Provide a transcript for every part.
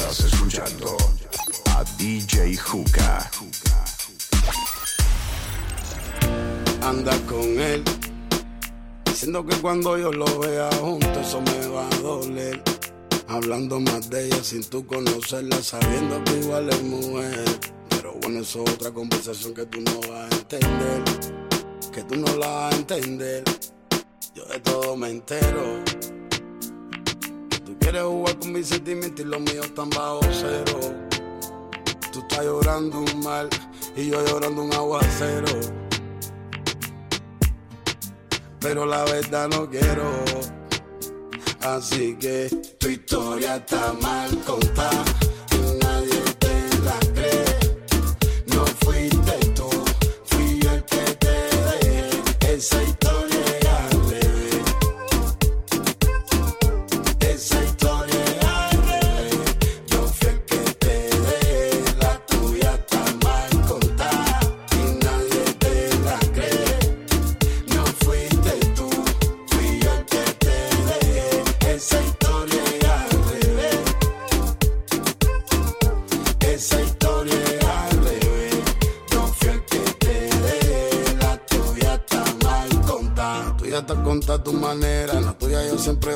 Estás escuchando a DJ Juca. Anda con él, diciendo que cuando yo lo vea junto eso me va a doler. Hablando más de ella sin tú conocerla, sabiendo que igual es mujer. Pero bueno, eso es otra conversación que tú no vas a entender. Que tú no la vas a entender. Yo de todo me entero. Quieres jugar con mis sentimientos y los míos están bajo cero. Tú estás llorando un mal y yo llorando un aguacero. Pero la verdad no quiero. Así que tu historia está mal contada.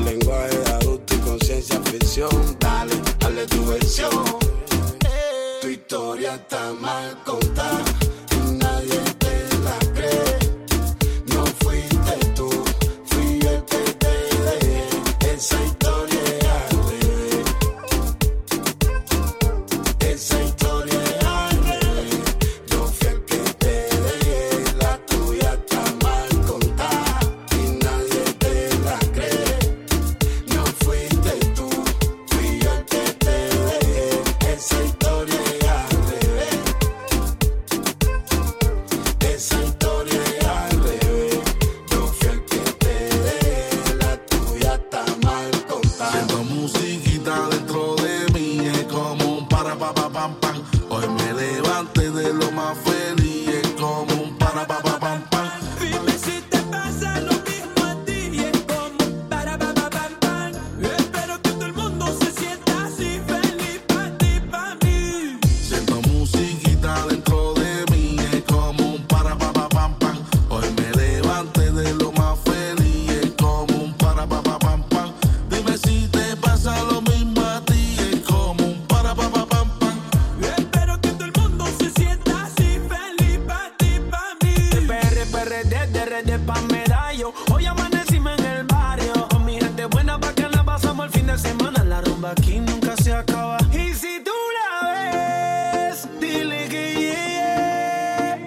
Con lenguaje adulto y conciencia ficción. Dale, dale tu versión. Tu historia está mal contada. PRD, DRD pa' medallo. Hoy amanecimos en el barrio. Con mi gente buena pa' que la pasamos el fin de semana. La rumba aquí nunca se acaba. Y si tú la ves, dile que yeah.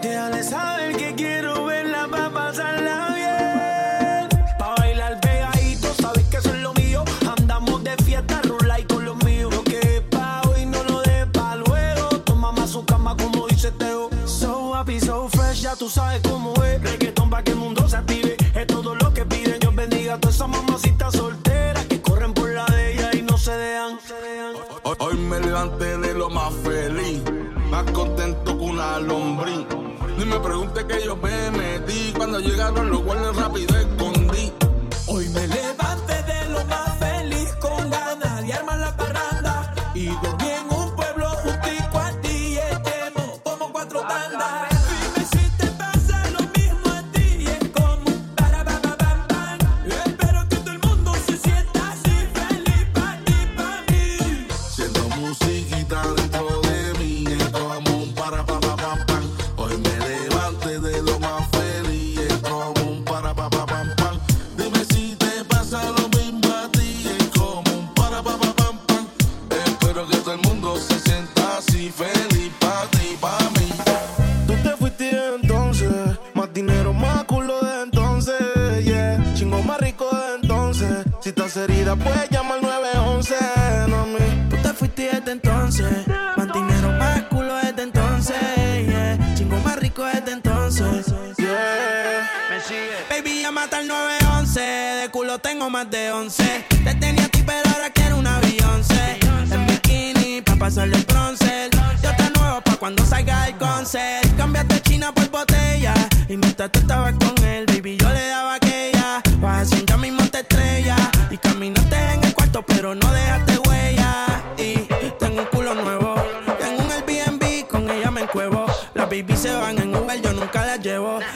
Déjale saber que quiero verla pa' pasarla bien. Pa' bailar pegadito, sabes que eso es lo mío. Andamos de fiesta, rula y con los míos. Lo que es pa' hoy no lo de pa' luego. Toma más su cama como dice Teo. So happy, so fresh, ya tú sabes que yo me metí, cuando llegaron los guardias rápido escondí. entonces. Más dinero, más culo desde entonces. Chingo más rico desde entonces. Me sigue. Baby, ya mata el 911. De culo tengo más de 11. Te tenía a ti, pero ahora quiero un avión. En bikini, pa' pasarle el bronce. Yo te nuevo pa' cuando salga el concert. Cambiaste China por botella. Y mientras tú estabas con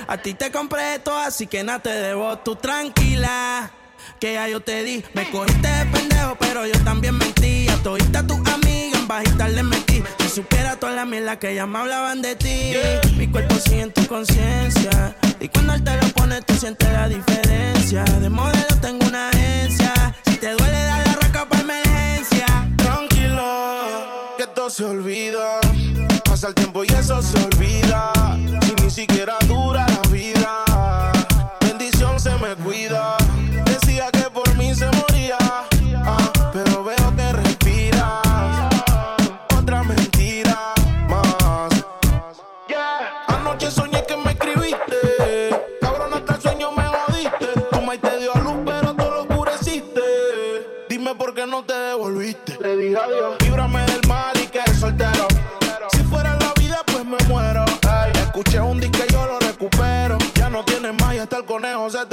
A ti te compré esto, así que nada te debo. Tú tranquila. Que ya yo te di, me cogiste de pendejo, pero yo también mentí. A todita tus amigas en bajita le metí. Si supiera toda la mierda que ya me hablaban de ti. Mi cuerpo sigue en tu conciencia. Y cuando él te lo pone, tú sientes la diferencia. De modelo tengo una agencia. Si te duele, dale la raca para emergencia. Tranquilo, que esto se olvida. Pasa el tiempo y eso se olvida. Ni siquiera dura la vida, bendición se me cuida. Decía que por mí se moría, ah, pero veo que respiras. Otra mentira más. Anoche soñé que me escribiste. Cabrón, hasta el sueño me jodiste. Tu maíz te dio a luz, pero tú lo oscureciste. Dime por qué no te devolviste. Le dije adiós.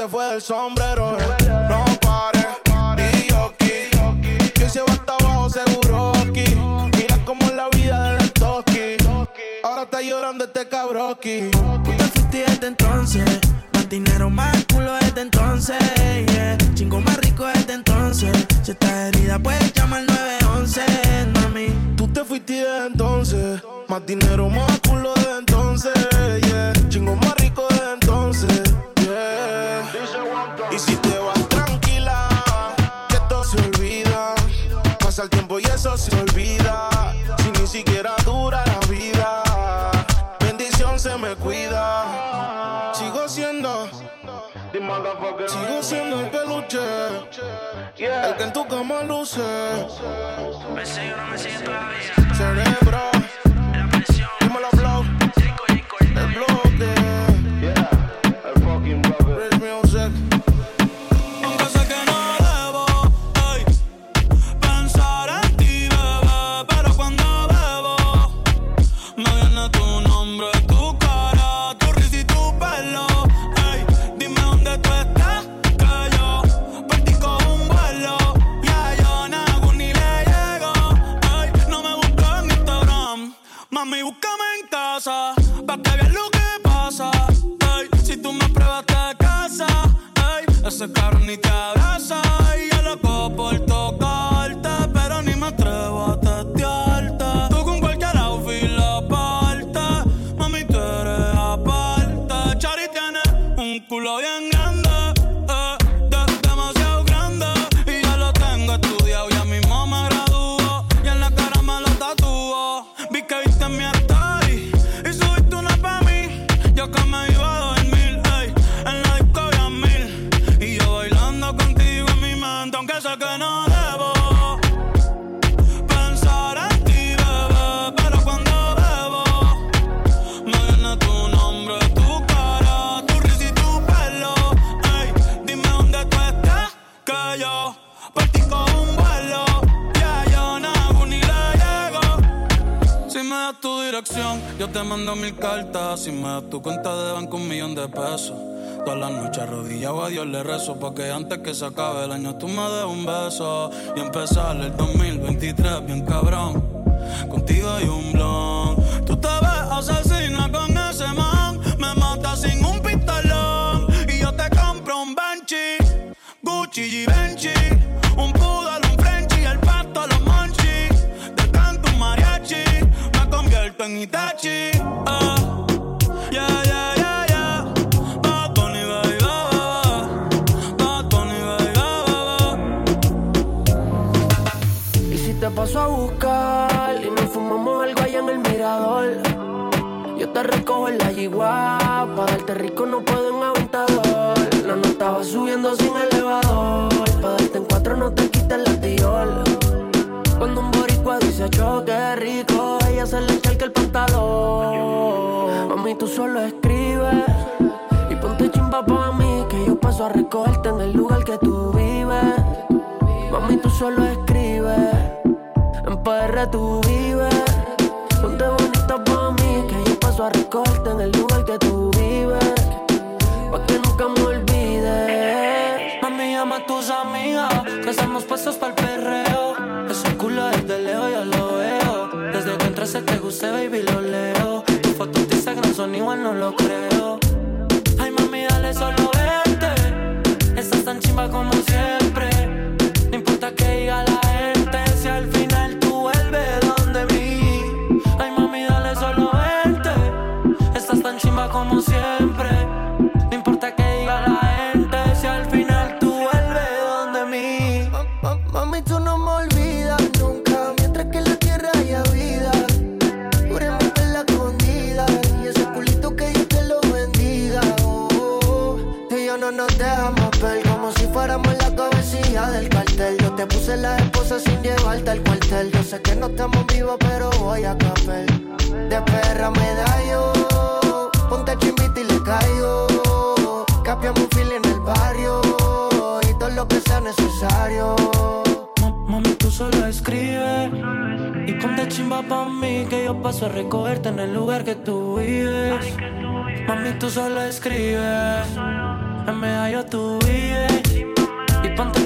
Te fue del sombrero. No pares, y yo. Que se va hasta abajo seguro aquí. Mira cómo es la vida del toki. Ahora está llorando este cabroki. Tú te fuiste desde entonces. Más dinero, más culo desde entonces. Yeah. Chingo más rico desde entonces. Si estás herida, puedes llamar 911, mami. Tú te fuiste desde entonces. Más dinero, más el que en tu cama Si me tu cuenta de banco, un millón de pesos. Todas las noches arrodillado a Dios le rezo Porque antes que se acabe el año tú me des un beso. Y empezar el 2023 bien cabrón. Contigo hay un blon. Tú te ves asesina ella se le echa el pantalón. Mami, tú solo escribes y ponte chimba pa' mí, que yo paso a recogerte en el lugar que tú vives. solo escribes. En PR tú vives. Ponte bonita pa' mí, que yo paso a recogerte en el lugar que tú vives. Pa' que nunca me olvides. Mami, llama a tus amigas, que estamos puestos para el perreo. Gusté, baby, lo leo. Tus fotos de Instagram son igual, no lo creo. Yo te puse la esposa sin llevarte al cuartel. Yo sé que no estamos vivos, pero voy a capel. De perra me da yo, ponte chimbita y le caigo. Capiamos un fil en el barrio y todo lo que sea necesario. Ma- Mami, tú solo escribes y ponte chimba pa' mí que yo paso a recogerte en el lugar que tú vives. Mami, tú solo escribes, en medallo tú vives. Y ponte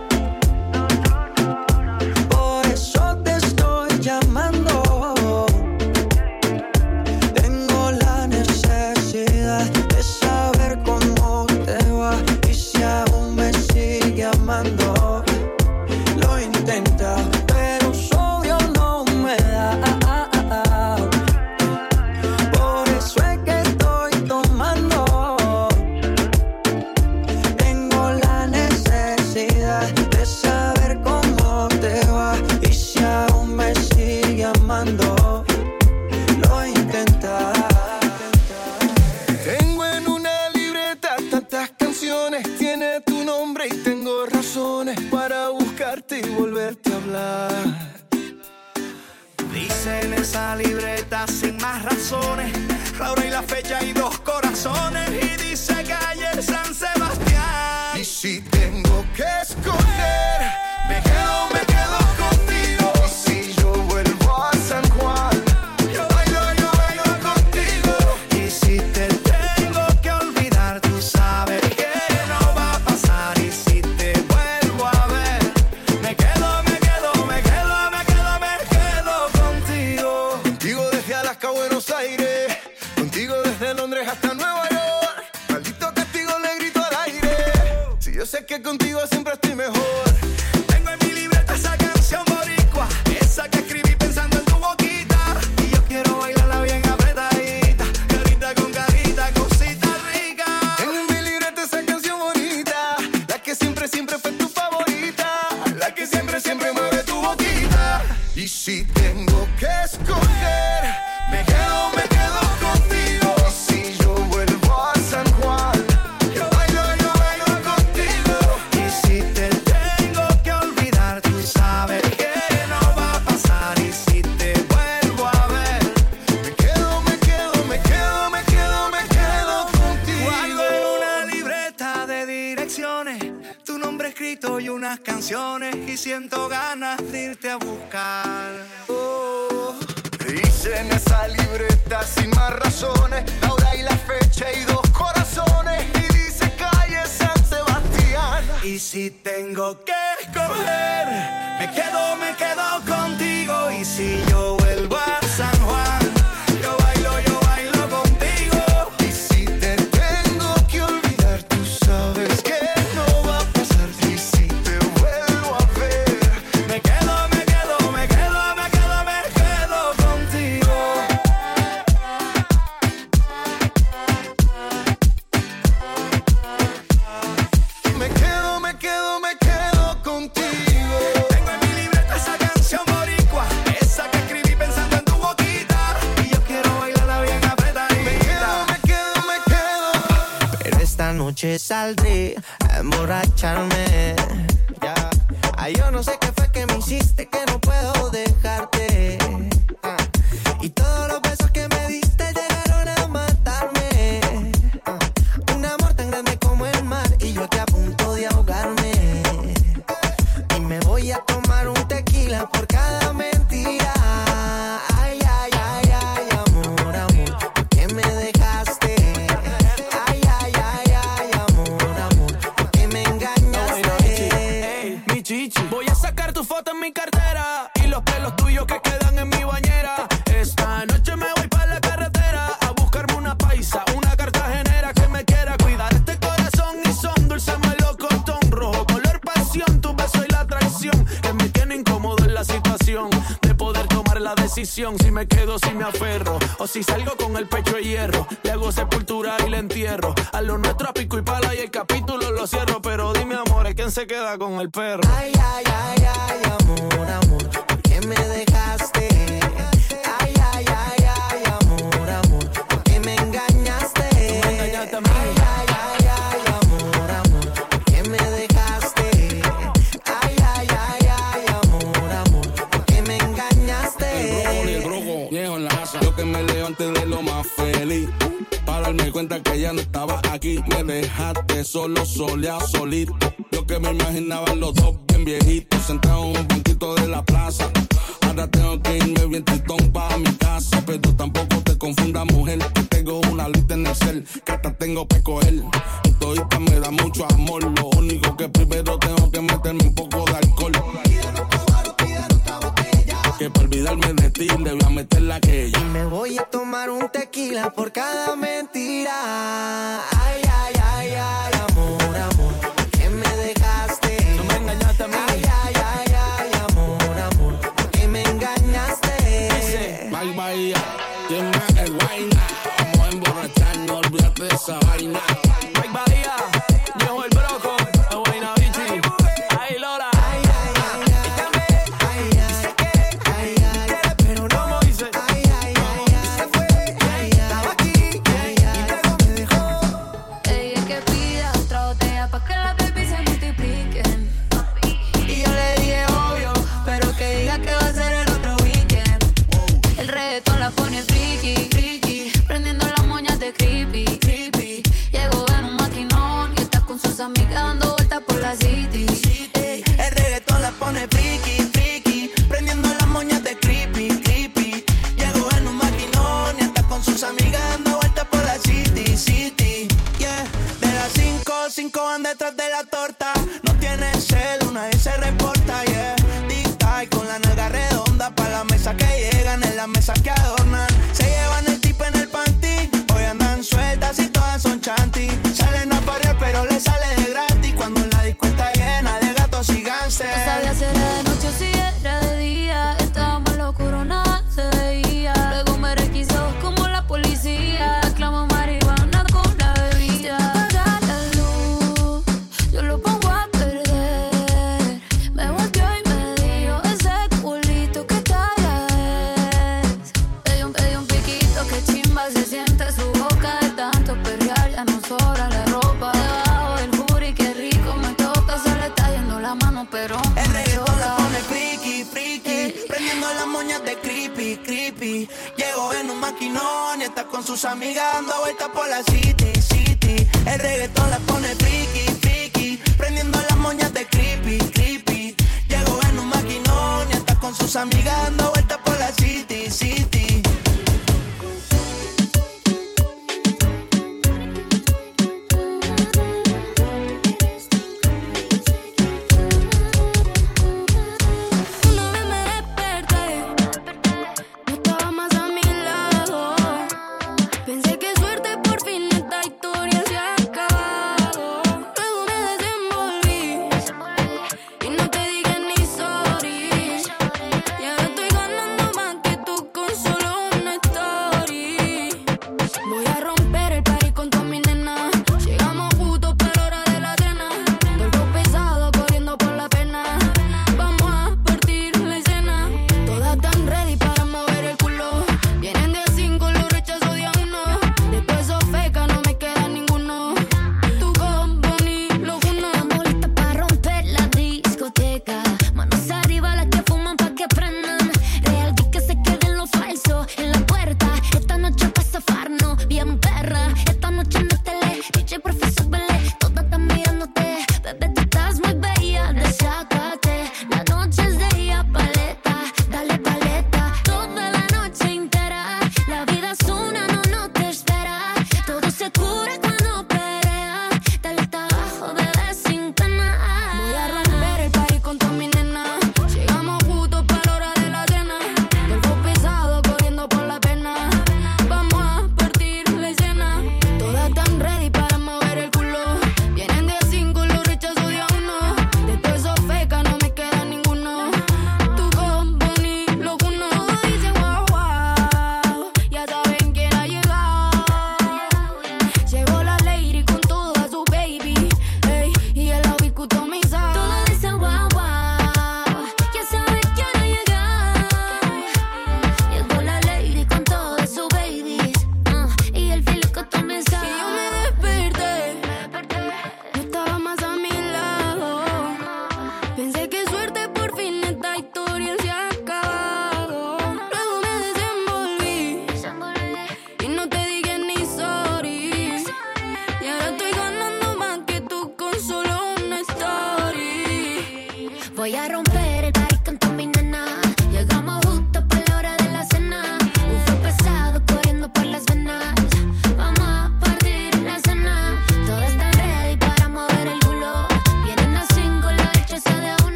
Volverte a hablar. Dice en esa libreta sin más razones, la hora y la fecha y dos corazones. Y dice calle San Sebastián. Y si tengo que solo, solea, solito. Yo que me imaginaba parasites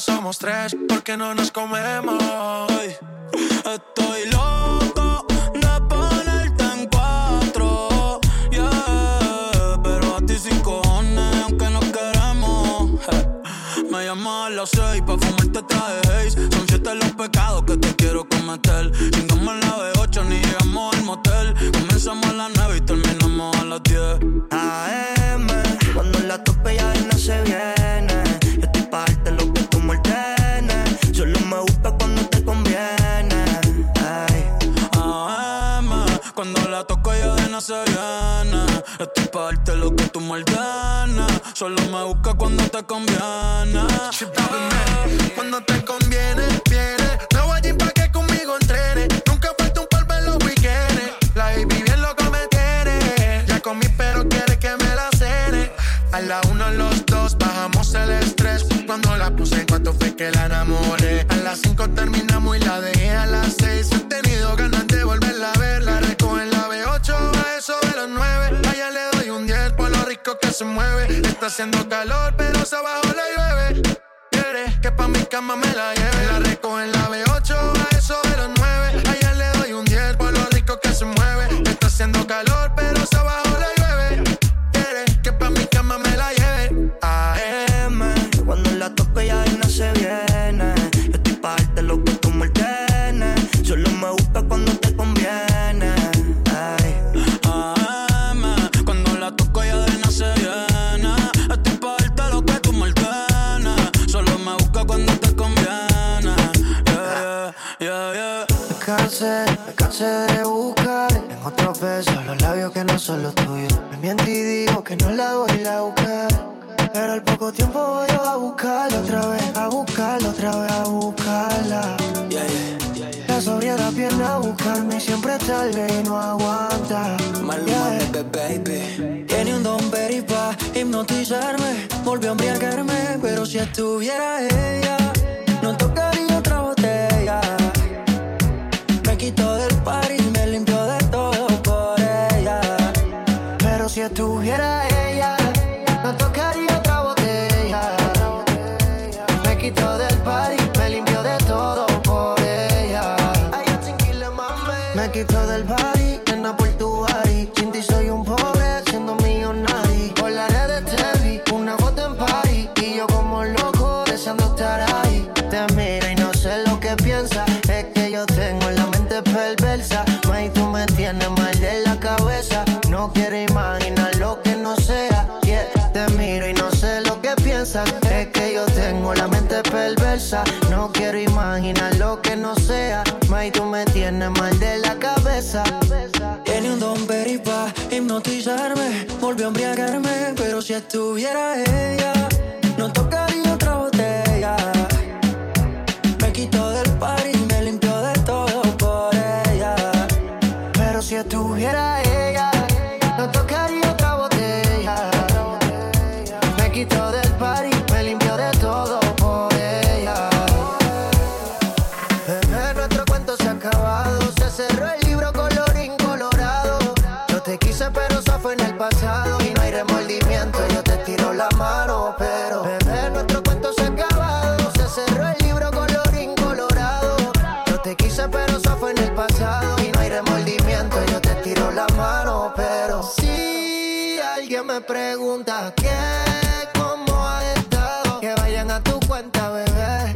somos tres porque no nos comemos. Estoy loco Estoy pa' darte lo que tú me ordenes. Solo me busca cuando te conviene. Cuando te conviene, viene. No voy a pa' que conmigo entrene. Nunca falta un polvo en los weekends. La baby bien loco me tiene. Ya comí, pero quiere que me la cene. A la uno, los dos, bajamos el estrés. Cuando la puse, en cuanto fue que la enamoré. A las cinco terminamos y la dejé a las seis. He tenido ganas de volverla a ver. Está haciendo calor, pero se abajo la llueve. Quiere que pa' mi cama me la lleve. La recojo en la B8, a eso de los 9. Allá le doy un 10 por lo rico que se mueve. Está haciendo calor, pero Tiempo voy a buscarla otra vez, a buscarla otra vez, a buscarla. La sobriedad viene a buscarme siempre tarde y no aguanta. Yeah. baby. Tiene un don pa' hipnotizarme. Volvió a embriagarme, pero si estuviera Me quitó del nena por tu body. Sin soy un pobre, siendo millonario. Por la red te vi, una foto en party. Y yo como loco, deseando estar ahí. Te miro y no sé lo que piensa. Es que yo tengo la mente perversa. May, tú me tienes mal de la cabeza. No quiero imaginar lo que no sea. Te miro y no sé lo que piensas. Es que yo tengo la mente perversa. No quiero imaginar lo que no sea. May, tú me tienes mal de la cabeza. Tiene un don very pa' hipnotizarme. Volvió a embriagarme, pero si estuviera ella, me pregunta qué, cómo has estado, que vayan a tu cuenta, bebé.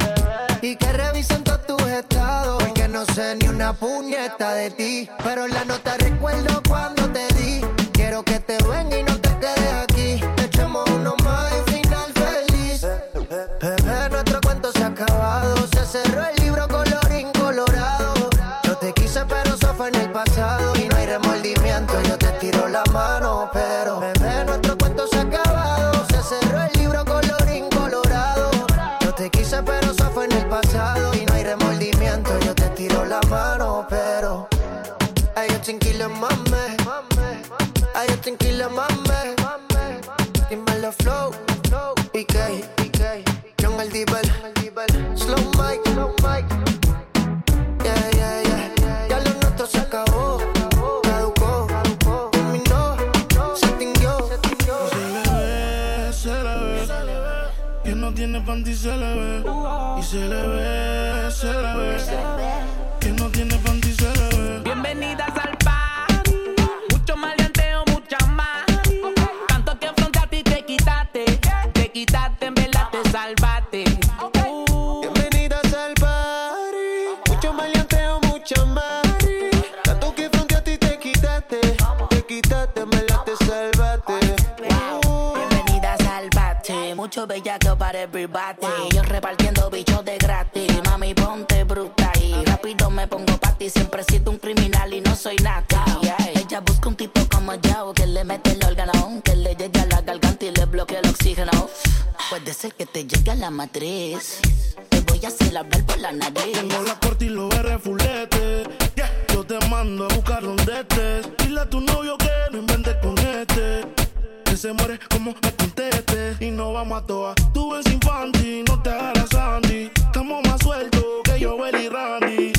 Y que revisen todos tus estados. Porque no sé ni una puñeta de ti. Pero la nota recuerdo cuando no inventes con este. Que muere como me conteste. Y no vamos a toa. Tú ves infantil, no te hagas Sandy. Estamos más sueltos que yo, Belly Randy.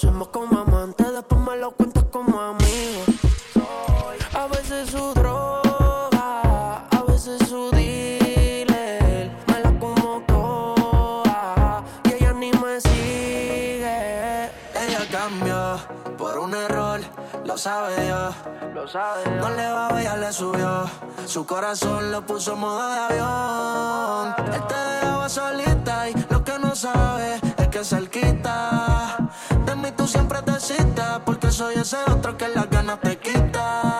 lo como amantes, después me lo cuentas como amigo. A veces su droga, a veces su dealer, me la como toda y ella ni me sigue. Ella cambió por un error, lo sabe Dios. Lo sabe No le va a ella le subió. Su corazón lo puso en modo de avión. Él te dejaba solita y lo que no sabe es que cerquita Mami, tú siempre te citas, porque soy ese otro que las ganas te quita.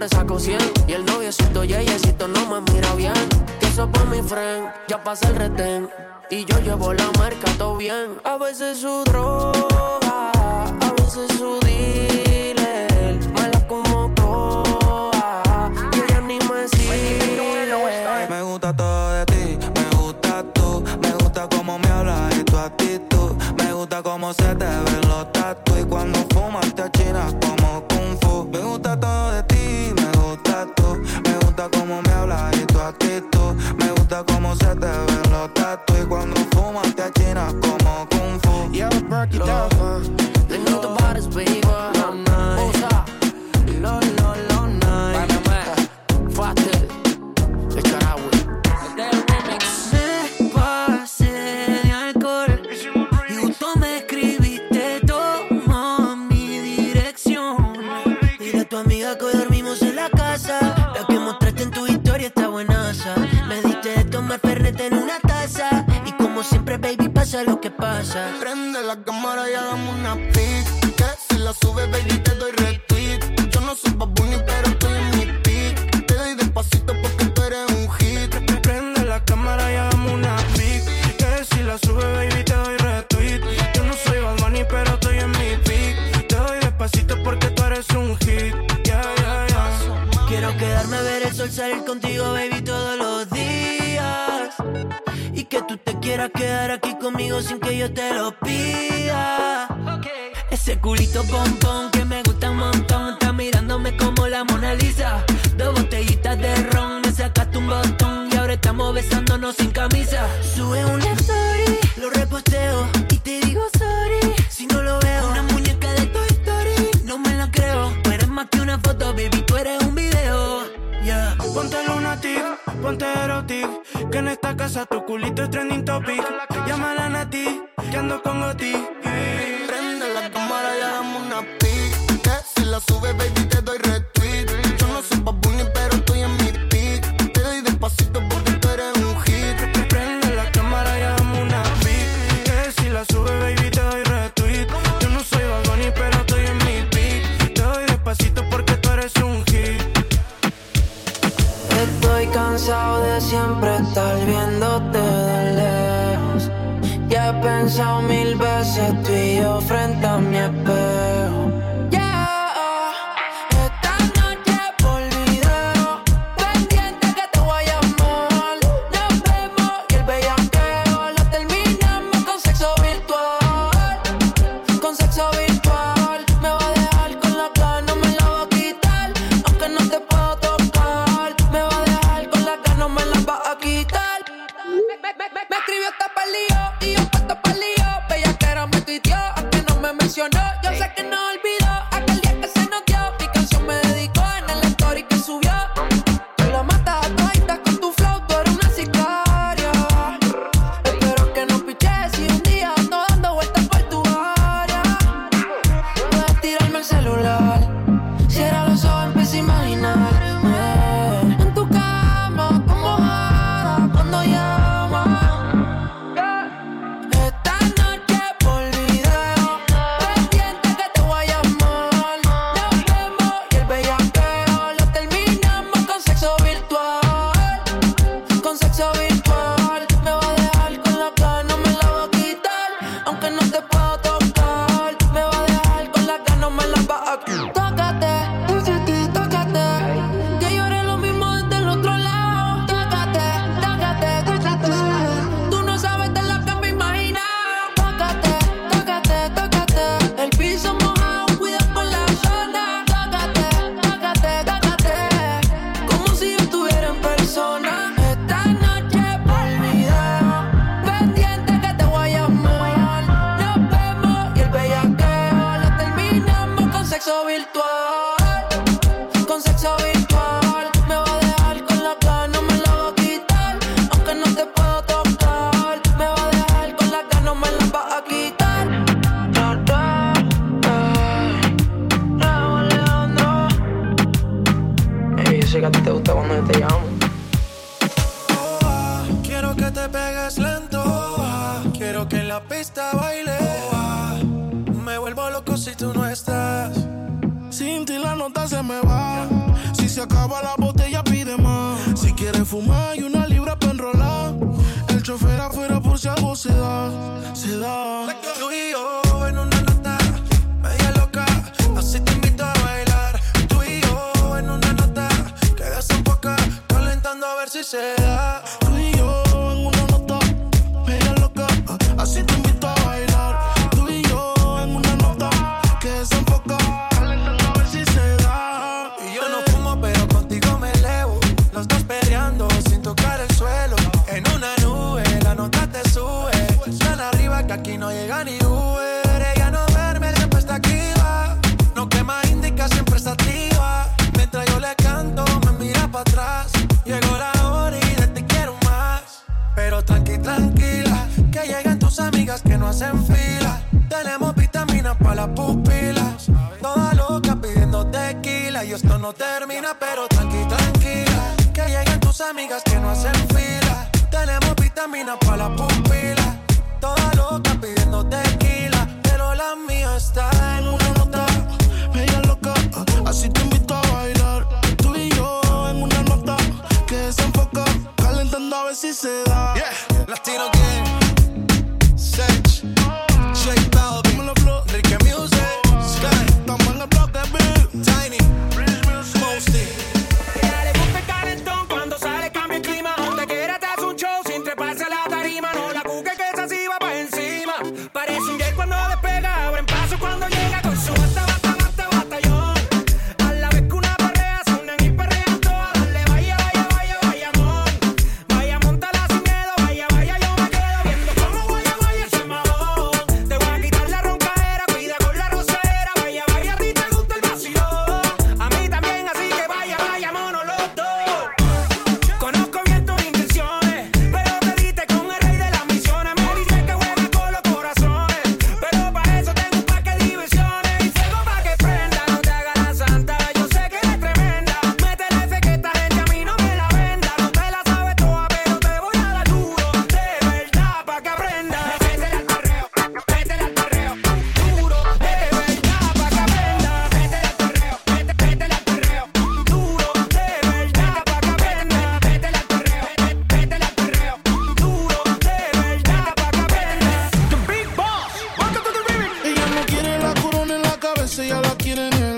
siempre saco 100. Y el noviocito no me mira bien. Que eso pa' mi friend, ya pasa el retén. Y yo llevo la marca todo bien. A veces su droga pasa. Prende la cámara y hagamos una pic. Que si la sube, baby, te doy re quieras quedar aquí conmigo sin que yo te lo pida. Ese culito pompón que me gusta un montón, está mirándome como la Mona Lisa. Dos botellitas de ron, me sacaste un botón y ahora estamos besándonos sin camisa. Sube un casa, tu culito es trending topic. Llámala a Nati, que ando con Goti. Prende la cámara y hagamos una pic. Si la sube, baby. but Tranqui, tranquila, que lleguen tus amigas que no hacen fila. Tenemos vitaminas para la pupila. Toda loca pidiendo tequila, pero la mía está en una nota. Media loca, así te invito a bailar. Tú y yo en una nota que se enfoca, calentando a ver si se da. Yeah, las tiro bien say you're lucky killing me.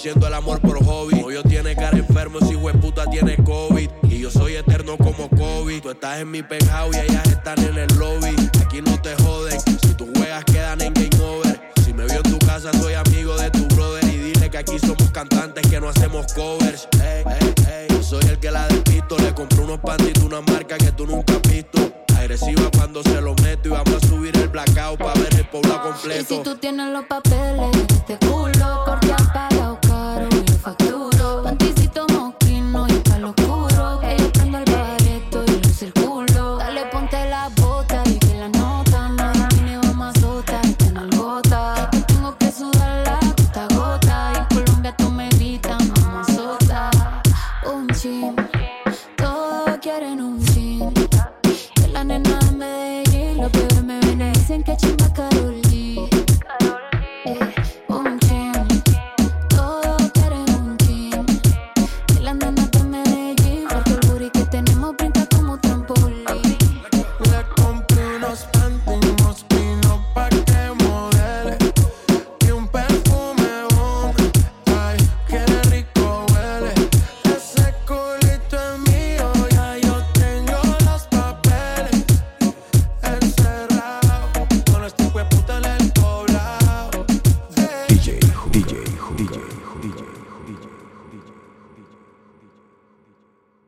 haciendo el amor por hobby. Como yo tiene cara enfermo, si puta tiene COVID. Y yo soy eterno como COVID. Tú estás en mi penthouse y ellas están en el lobby. Aquí no te joden, si tus juegas quedan en game over. Si me vio en tu casa, soy amigo de tu brother. Y dile que aquí somos cantantes que no hacemos covers. Ey, ey, ey. Yo soy el que la despisto. Le compré unos pantitos, una marca que tú nunca has visto agresiva cuando se lo meto y vamos a subir el blackout para ver el pueblo completo. Y si tú tienes los papeles